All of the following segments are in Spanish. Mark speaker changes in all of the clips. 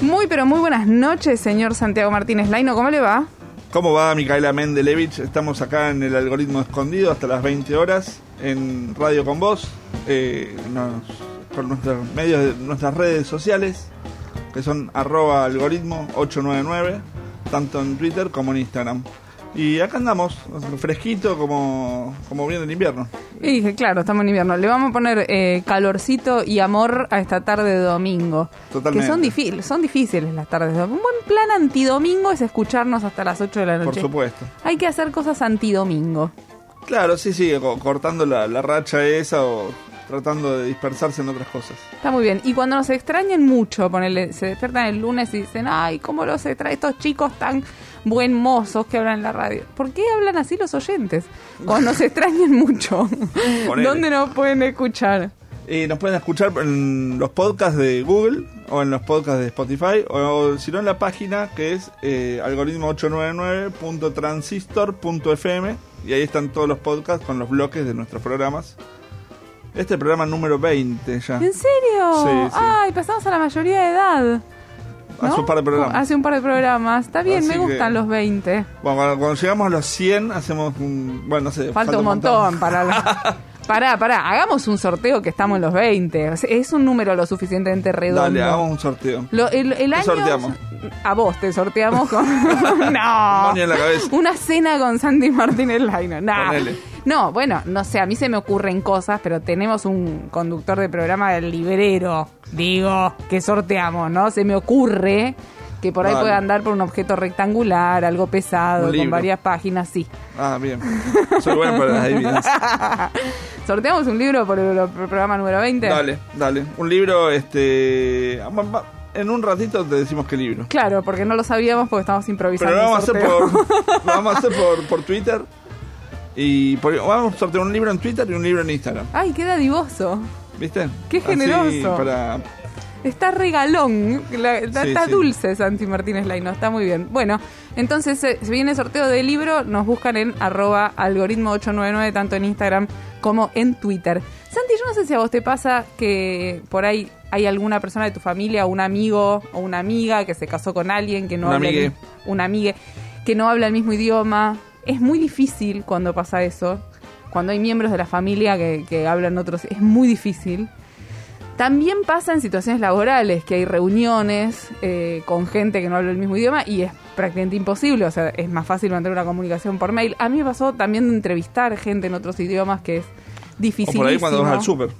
Speaker 1: Muy, pero muy buenas noches, señor Santiago Martínez Laino. ¿Cómo le va?
Speaker 2: ¿Cómo va, Micaela Mendelevich? Estamos acá en el algoritmo escondido hasta las 20 horas en Radio con Vos, eh, por nuestros medios, nuestras redes sociales, que son arroba algoritmo 899, tanto en Twitter como en Instagram. Y acá andamos, fresquito como, como viene el invierno.
Speaker 1: Y dije, claro, estamos en invierno. Le vamos a poner eh, calorcito y amor a esta tarde de domingo.
Speaker 2: Totalmente.
Speaker 1: Que son, difíciles, son difíciles las tardes de domingo. Un buen plan antidomingo es escucharnos hasta las 8 de la noche.
Speaker 2: Por supuesto.
Speaker 1: Hay que hacer cosas antidomingo.
Speaker 2: Claro, sí, sí, cortando la, la racha esa o tratando de dispersarse en otras cosas.
Speaker 1: Está muy bien. Y cuando nos extrañen mucho, ponele, se despiertan el lunes y dicen, ay, ¿cómo los extrae estos chicos tan buen mozos que hablan en la radio? ¿Por qué hablan así los oyentes? Cuando nos extrañen mucho. ¿Dónde nos pueden escuchar?
Speaker 2: Y nos pueden escuchar en los podcasts de Google o en los podcasts de Spotify o, si no en la página que es eh, algoritmo899.transistor.fm y ahí están todos los podcasts con los bloques de nuestros programas este es el programa número 20 ya.
Speaker 1: ¿En serio?
Speaker 2: Sí, sí.
Speaker 1: Ay, pasamos a la mayoría de edad.
Speaker 2: Hace un par de programas.
Speaker 1: Hace un par de programas. Está bien, me gustan los 20.
Speaker 2: Bueno, cuando, llegamos a los 100 hacemos un... Bueno, no sé.
Speaker 1: Falta, un montón, para... Los... Pará, pará, hagamos un sorteo que estamos en los 20. es un número lo suficientemente redondo.
Speaker 2: Dale, hagamos un sorteo.
Speaker 1: el, el año,
Speaker 2: sorteamos?
Speaker 1: A vos te sorteamos con. no.
Speaker 2: En la cabeza.
Speaker 1: Una cena con Sandy Martínez Laino. No. No, bueno, no sé, a mí se me ocurren cosas, pero tenemos un conductor de programa del librero, digo, que sorteamos, ¿no? Se me ocurre que por ahí puede andar por un objeto rectangular, algo pesado, con varias páginas, sí.
Speaker 2: Ah, bien. Soy bueno para las evidencias.
Speaker 1: ¿Sorteamos un libro por el, programa número 20?
Speaker 2: Dale, dale. Un libro, este... En un ratito te decimos qué libro.
Speaker 1: Claro, porque no lo sabíamos porque estamos improvisando.
Speaker 2: Pero lo vamos, a hacer por, lo vamos a hacer por, por Twitter. Y vamos a sortear un libro en Twitter y un libro en Instagram.
Speaker 1: Ay, qué dadivoso.
Speaker 2: ¿Viste?
Speaker 1: Qué generoso.
Speaker 2: para...
Speaker 1: Está regalón, está, dulce Santi Martínez Laino, está muy bien. Bueno, entonces eh, si viene sorteo de libro, nos buscan en arroba algoritmo 899, tanto en Instagram como en Twitter. Santi, yo no sé si a vos te pasa que por ahí hay alguna persona de tu familia, un amigo o una amiga que se casó con alguien que no
Speaker 2: una
Speaker 1: habla
Speaker 2: amigue.
Speaker 1: que no habla el mismo idioma, es muy difícil cuando pasa eso, cuando hay miembros de la familia que, hablan otros, es muy difícil. También pasa en situaciones laborales, que hay reuniones eh, con gente que no habla el mismo idioma y es prácticamente imposible, o sea, es más fácil mantener una comunicación por mail. A mí me pasó también de entrevistar gente en otros idiomas que es difícil.
Speaker 2: por ahí cuando vas al súper.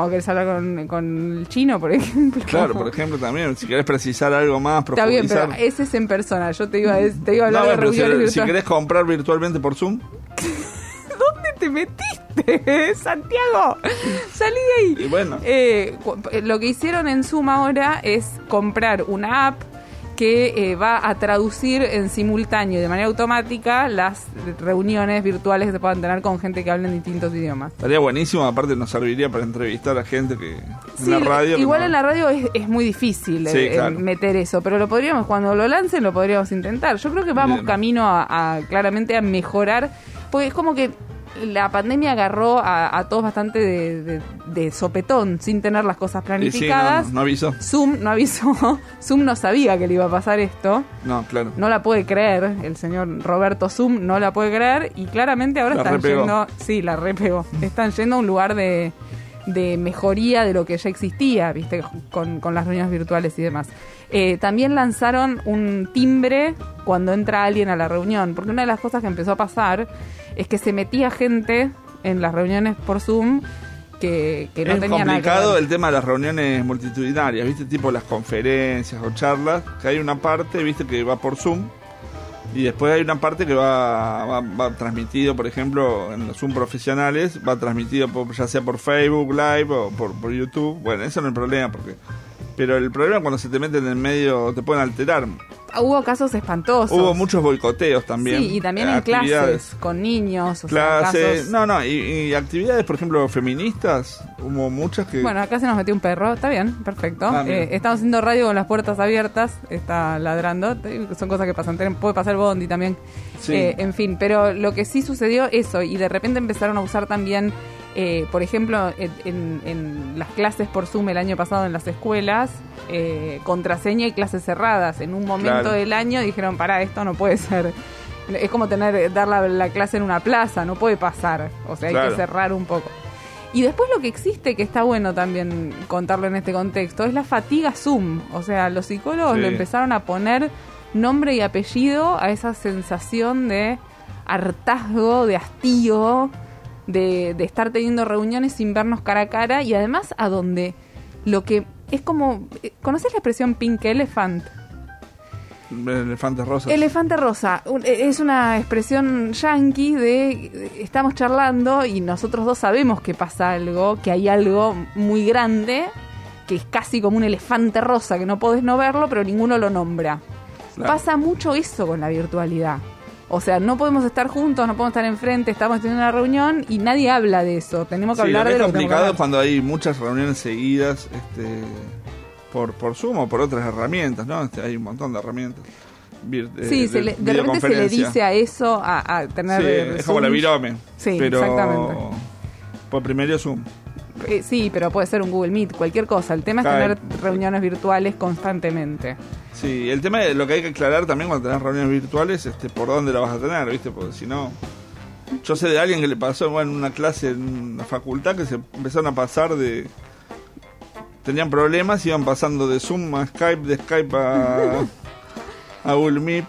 Speaker 1: Cuando querés hablar con, con, el chino, por ejemplo.
Speaker 2: Claro, por ejemplo, también. Si querés precisar algo más,
Speaker 1: Está bien, pero ese es en persona. Yo te iba, te iba a hablar de reuniones
Speaker 2: si, si querés comprar virtualmente por Zoom.
Speaker 1: ¿Dónde te metiste, Santiago? Salí de ahí.
Speaker 2: Y bueno.
Speaker 1: Eh, lo que hicieron en Zoom ahora es comprar una app que eh, va a traducir en simultáneo y de manera automática las reuniones virtuales que se puedan tener con gente que habla en distintos idiomas.
Speaker 2: Estaría buenísimo, aparte nos serviría para entrevistar a gente que en la radio.
Speaker 1: Igual en la radio es, muy difícil eh, meter eso, pero lo podríamos, cuando lo lancen, lo podríamos intentar. Yo creo que vamos camino a claramente a mejorar, porque es como que la pandemia agarró a, todos bastante de, sopetón, sin tener las cosas planificadas.
Speaker 2: no, avisó.
Speaker 1: Zoom no avisó. Zoom no sabía que le iba a pasar esto.
Speaker 2: No, claro.
Speaker 1: No la puede creer. El señor Roberto Zoom no la puede creer. Y claramente ahora están yendo. Sí, la repegó. Están yendo a un lugar de, mejoría de lo que ya existía, viste, con, las reuniones virtuales y demás. Eh, también lanzaron un timbre cuando entra alguien a la reunión, porque una de las cosas que empezó a pasar es que se metía gente en las reuniones por Zoom que, que no
Speaker 2: es
Speaker 1: tenía
Speaker 2: complicado el tema de las reuniones multitudinarias, ¿viste? Tipo las conferencias o charlas, que hay una parte, ¿viste? Que va por Zoom y después hay una parte que va, va, transmitido, por ejemplo, en los Zoom profesionales, va transmitido ya sea por Facebook Live o por, por YouTube. Bueno, eso no es el problema porque Pero el problema es cuando se te meten en el medio, te pueden alterar.
Speaker 1: Hubo casos espantosos.
Speaker 2: Hubo muchos boicoteos también.
Speaker 1: Sí, y también en clases, con niños. O
Speaker 2: clases, no, no, y, actividades, por ejemplo, feministas, hubo muchas que...
Speaker 1: Bueno, acá se nos metió un perro, está bien, perfecto. Ah, eh, estamos haciendo radio con las puertas abiertas, está ladrando, son cosas que pasan, puede pasar Bondi también. Eh, en fin, pero lo que sí sucedió eso, y de repente empezaron a usar también eh, por ejemplo, en, las clases por Zoom el año pasado en las escuelas, eh, contraseña y clases cerradas. En un momento del año dijeron, para, esto no puede ser. Es como tener dar la, clase en una plaza, no puede pasar. O sea, hay que cerrar un poco. Y después lo que existe, que está bueno también contarlo en este contexto, es la fatiga Zoom. O sea, los psicólogos le empezaron a poner nombre y apellido a esa sensación de hartazgo, de hastío, de, estar teniendo reuniones sin vernos cara a cara y además a donde lo que es como... ¿Conoces la expresión pink elephant?
Speaker 2: Elefante rosa.
Speaker 1: Elefante rosa. Es una expresión yankee de estamos charlando y nosotros dos sabemos que pasa algo, que hay algo muy grande, que es casi como un elefante rosa, que no podés no verlo, pero ninguno lo nombra. Pasa mucho eso con la virtualidad. O sea, no podemos estar juntos, no podemos estar enfrente, estamos teniendo una reunión y nadie habla de eso. Tenemos que hablar de lo
Speaker 2: que Es complicado cuando hay muchas reuniones seguidas este, por, por Zoom o por otras herramientas, ¿no? Este, hay un montón de herramientas.
Speaker 1: sí, de, repente se le dice a eso, a, tener...
Speaker 2: Sí, es como la virome. Sí, pero exactamente. Por primero Zoom.
Speaker 1: Eh, sí, pero puede ser un Google Meet, cualquier cosa. El tema es tener reuniones virtuales constantemente.
Speaker 2: Sí, el tema es lo que hay que aclarar también cuando tenés reuniones virtuales, este, por dónde la vas a tener, ¿viste? Porque si no... Yo sé de alguien que le pasó en una clase en una facultad que se empezaron a pasar de... Tenían problemas, iban pasando de Zoom a Skype, de Skype a, a Google Meet,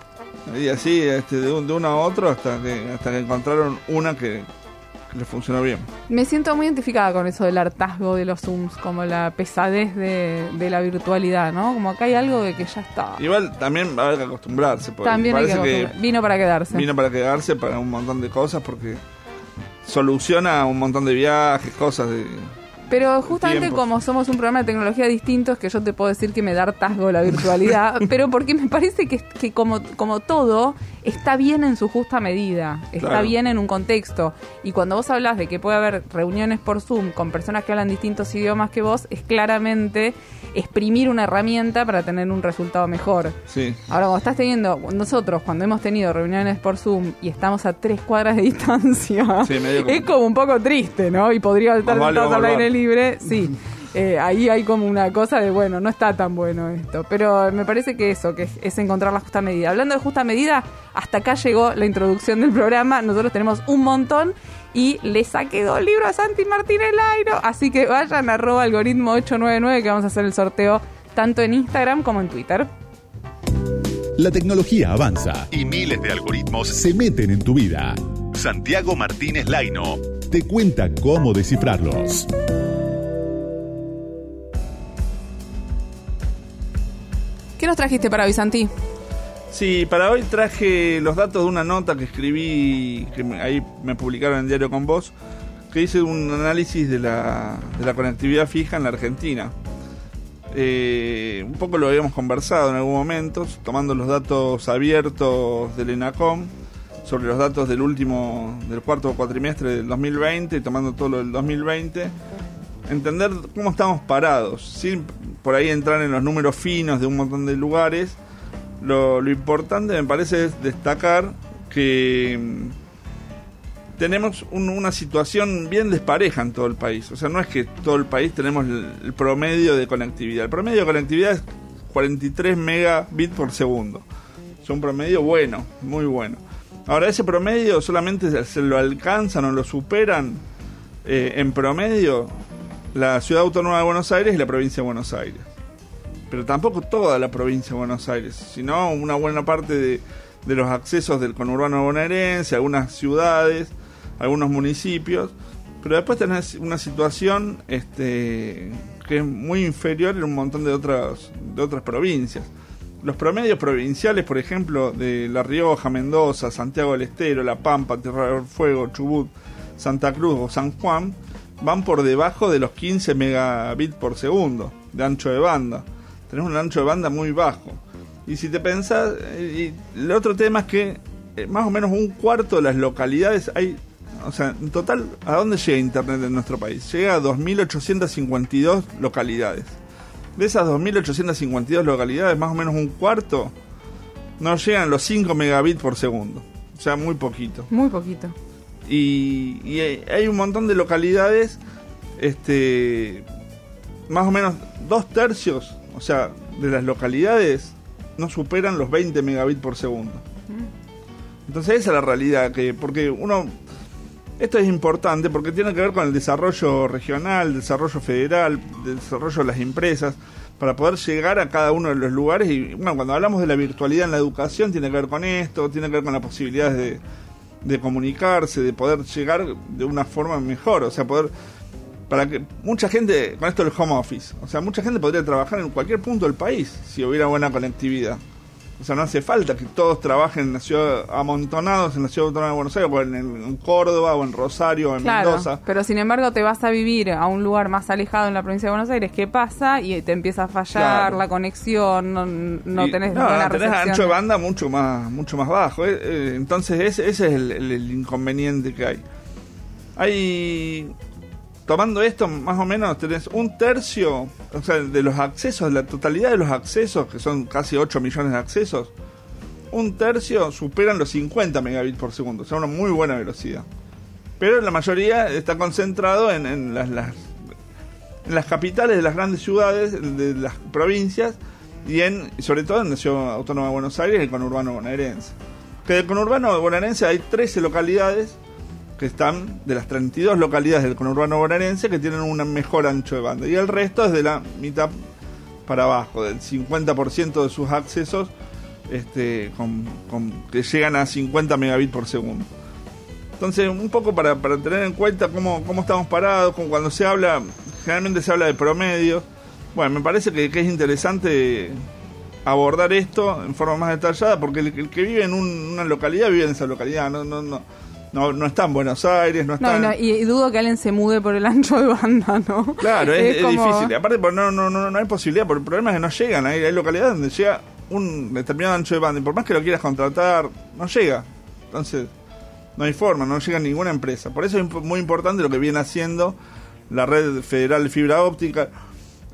Speaker 2: y así, este, de, un, de uno a otro, hasta que, hasta que encontraron una que, le funcionó bien.
Speaker 1: Me siento muy identificada con eso del hartazgo de los Zooms, como la pesadez de, la virtualidad, ¿no? Como acá hay algo de que ya está.
Speaker 2: Igual también va a haber que acostumbrarse.
Speaker 1: También hay que, Vino para quedarse.
Speaker 2: Vino para quedarse para un montón de cosas porque soluciona un montón de viajes, cosas de
Speaker 1: pero justamente como somos un programa de tecnología distinto, es que yo te puedo decir que me da hartazgo la virtualidad, pero porque me parece que, que como, como todo, está bien en su justa medida, está bien en un contexto. Y cuando vos hablas de que puede haber reuniones por Zoom con personas que hablan distintos idiomas que vos, es claramente exprimir una herramienta para tener un resultado mejor.
Speaker 2: Sí.
Speaker 1: Ahora, cuando estás teniendo, nosotros cuando hemos tenido reuniones por Zoom y estamos a tres cuadras de distancia, es como un poco triste, ¿no? Y podría estar sentados al aire libre, sí. Eh, ahí hay como una cosa de, bueno, no está tan bueno esto. Pero me parece que eso, que es, encontrar la justa medida. Hablando de justa medida, hasta acá llegó la introducción del programa. Nosotros tenemos un montón y le saqué dos libros a Santi Martínez Lairo. Así que vayan a arroba algoritmo 899 que vamos a hacer el sorteo tanto en Instagram como en Twitter.
Speaker 3: La tecnología avanza y miles de algoritmos se meten en tu vida. Santiago Martínez Laino te cuenta cómo descifrarlos.
Speaker 1: ¿Qué nos trajiste para hoy?
Speaker 2: Sí, para hoy traje los datos de una nota que escribí, que ahí me publicaron en Diario con Vos, que hice un análisis de la, de la conectividad fija en la Argentina. Eh, un poco lo habíamos conversado en algún momento, tomando los datos abiertos del ENACOM, sobre los datos del último, del cuarto cuatrimestre del 2020, y tomando todo lo del 2020, entender cómo estamos parados, sin por ahí entrar en los números finos de un montón de lugares, lo, importante me parece es destacar que mm, tenemos una situación bien despareja en todo el país. O sea, no es que todo el país tenemos el, promedio de conectividad. El promedio de conectividad es 43 megabits por segundo. Es un promedio bueno, muy bueno. Ahora, ese promedio solamente se lo alcanzan o lo superan eh, en promedio la Ciudad Autónoma de Buenos Aires y la provincia de Buenos Aires pero tampoco toda la provincia de Buenos Aires, sino una buena parte de, los accesos del conurbano bonaerense, algunas ciudades, algunos municipios, pero después tenés una situación este, que es muy inferior en un montón de otras, de otras provincias. Los promedios provinciales, por ejemplo, de La Rioja, Mendoza, Santiago del Estero, La Pampa, Tierra del Fuego, Chubut, Santa Cruz o San Juan, van por debajo de los 15 megabits por segundo de ancho de banda. tenés un ancho de banda muy bajo. Y si te pensás, y el otro tema es que eh, más o menos un cuarto de las localidades hay, o sea, en total, ¿a dónde llega Internet en nuestro país? Llega a 2.852 localidades. De esas 2.852 localidades, más o menos un cuarto, no llegan los 5 megabits por segundo. O sea, muy poquito.
Speaker 1: Muy poquito.
Speaker 2: Y, y hay un montón de localidades, este, más o menos dos tercios, o sea, de las localidades no superan los 20 megabits por segundo. Entonces esa es la realidad, que porque uno esto es importante porque tiene que ver con el desarrollo regional, el desarrollo federal, el desarrollo de las empresas, para poder llegar a cada uno de los lugares. Y bueno, cuando hablamos de la virtualidad en la educación, tiene que ver con esto, tiene que ver con las posibilidades de, de comunicarse, de poder llegar de una forma mejor, o sea, poder para que mucha gente, con esto del home office, o sea, mucha gente podría trabajar en cualquier punto del país si hubiera buena conectividad. O sea, no hace falta que todos trabajen en la ciudad, amontonados en la ciudad autónoma de Buenos Aires, o en, Córdoba, o en Rosario, o en Mendoza.
Speaker 1: Pero sin embargo, te vas a vivir a un lugar más alejado en la provincia de Buenos Aires. ¿Qué pasa? Y te empieza a fallar la conexión, no, no tenés no,
Speaker 2: tenés ancho de banda mucho más, mucho más bajo. Eh, eh, entonces, ese, ese es el inconveniente que hay. Hay tomando esto, más o menos tenés un tercio, o sea, de los accesos, la totalidad de los accesos, que son casi 8 millones de accesos, un tercio superan los 50 megabits por segundo, o sea, una muy buena velocidad. Pero la mayoría está concentrado en, las, capitales de las grandes ciudades, de las provincias, y en sobre todo en la ciudad autónoma de Buenos Aires y el conurbano bonaerense. Que del conurbano bonaerense hay 13 localidades que están de las 32 localidades del conurbano bonaerense que tienen un mejor ancho de banda. Y el resto es de la mitad para abajo, del 50% de sus accesos este, con, que llegan a 50 megabits por segundo. Entonces, un poco para, para tener en cuenta cómo, cómo estamos parados, cuando se habla, generalmente se habla de promedios. Bueno, me parece que, es interesante abordar esto en forma más detallada, porque el, que vive en una localidad vive en esa localidad, no, no, no, no, no está en Buenos Aires, no está...
Speaker 1: No, y, dudo que alguien se mude por el ancho de banda, ¿no?
Speaker 2: Claro, es, difícil. Aparte, no, no, no, no hay posibilidad, porque el problema es que no llegan. Hay, hay localidades donde llega un determinado ancho de banda y por más que lo quieras contratar, no llega. Entonces, no hay forma, no llega ninguna empresa. Por eso es muy importante lo que viene haciendo la red federal de fibra óptica.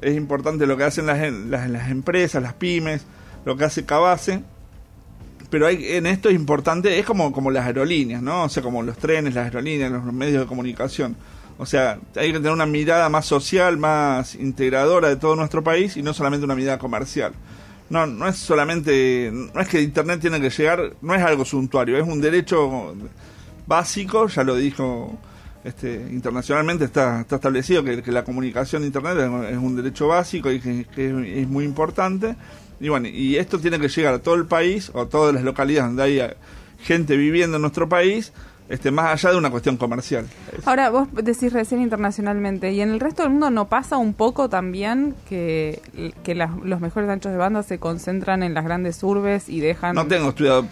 Speaker 2: Es importante lo que hacen las, las, las empresas, las pymes, lo que hace Cabase pero hay, en esto es importante, es como, como las aerolíneas, ¿no? O sea, como los trenes, las aerolíneas, los medios de comunicación. O sea, hay que tener una mirada más social, más integradora de todo nuestro país y no solamente una mirada comercial. No, no es solamente, no es que Internet tiene que llegar, no es algo suntuario, es un derecho básico, ya lo dijo este, internacionalmente, está, está establecido que, la comunicación de Internet es, un derecho básico y que es muy importante y bueno, y esto tiene que llegar a todo el país o a todas las localidades donde haya gente viviendo en nuestro país, este, más allá de una cuestión comercial.
Speaker 1: Ahora, vos decís recién internacionalmente, ¿y en el resto del mundo no pasa un poco también que, que los mejores anchos de banda se concentran en las grandes urbes y dejan...
Speaker 2: No tengo estudiado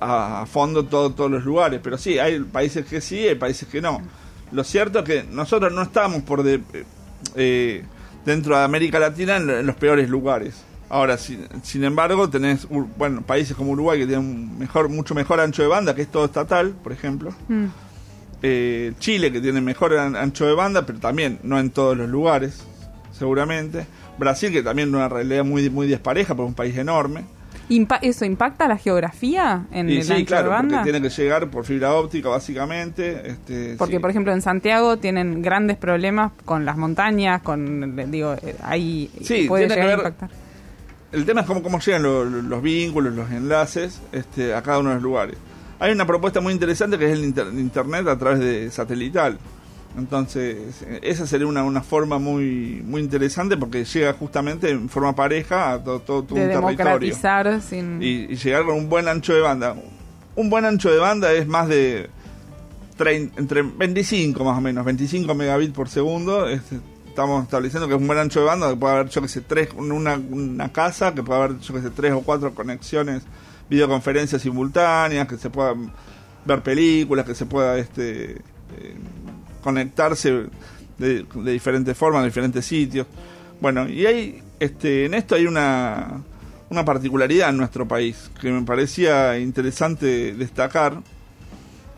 Speaker 2: a, fondo todos los lugares, pero sí, hay países que sí, hay países que no. Lo cierto es que nosotros no estamos por de, eh, dentro de América Latina en los peores lugares. Ahora, sin, sin embargo, tenés bueno, países como Uruguay que tienen mejor, mucho mejor ancho de banda, que es todo estatal, por ejemplo. Mm. Eh, Chile, que tiene mejor ancho de banda, pero también no en todos los lugares, seguramente. Brasil, que también una realidad muy, muy despareja, porque es un país enorme.
Speaker 1: ¿Eso impacta la geografía en el ancho
Speaker 2: claro,
Speaker 1: banda?
Speaker 2: Porque tiene que llegar por fibra óptica, básicamente. Este,
Speaker 1: porque, por ejemplo, en Santiago tienen grandes problemas con las montañas, con, digo, eh, ahí puede llegar a impactar
Speaker 2: el tema es cómo, cómo llegan los vínculos, los enlaces este, a cada uno de los lugares. Hay una propuesta muy interesante que es el Internet a través de satelital. Entonces, esa sería una, una forma muy muy interesante porque llega justamente en forma pareja a todo, todo, un territorio.
Speaker 1: Sin...
Speaker 2: Y, y, llegar con un buen ancho de banda. Un buen ancho de banda es más de entre 25 más o menos, 25 megabits por segundo. Este, estamos estableciendo que es un buen ancho de banda, que puede haber, yo que sé, tres, una, una casa, que puede haber, yo que sé, tres o cuatro conexiones, videoconferencias simultáneas, que se puedan ver películas, que se pueda este, eh, conectarse de, diferentes formas, de diferentes sitios. Bueno, y hay este, en esto hay una, una particularidad en nuestro país que me parecía interesante destacar,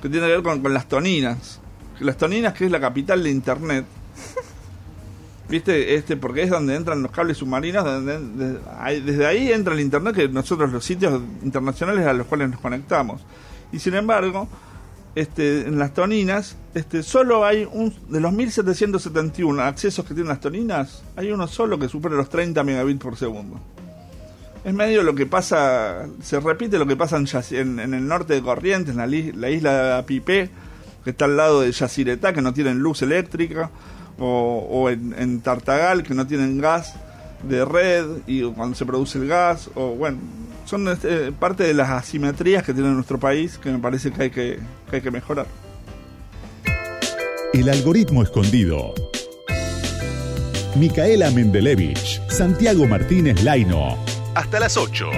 Speaker 2: que tiene que ver con, las toninas. Las toninas, que es la capital de Internet, ¿Viste? Este, porque es donde entran los cables submarinos, desde ahí entra el internet que nosotros los sitios internacionales a los cuales nos conectamos. Y sin embargo, este, en las toninas, este, solo hay un, de los 1771 accesos que tienen las toninas, hay uno solo que supera los 30 megabits por segundo. Es medio lo que pasa, se repite lo que pasa en, en, el norte de Corrientes, en la, la isla Pipé, que está al lado de Yacyretá, que no tienen luz eléctrica o, en, Tartagal que no tienen gas de red y cuando se produce el gas o bueno son este, parte de las asimetrías que tiene nuestro país que me parece que hay que, que hay que mejorar.
Speaker 3: El algoritmo escondido. Micaela Mendelevich Santiago Martínez Laino. Hasta las 8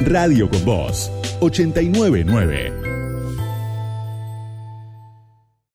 Speaker 3: Radio con Voz 899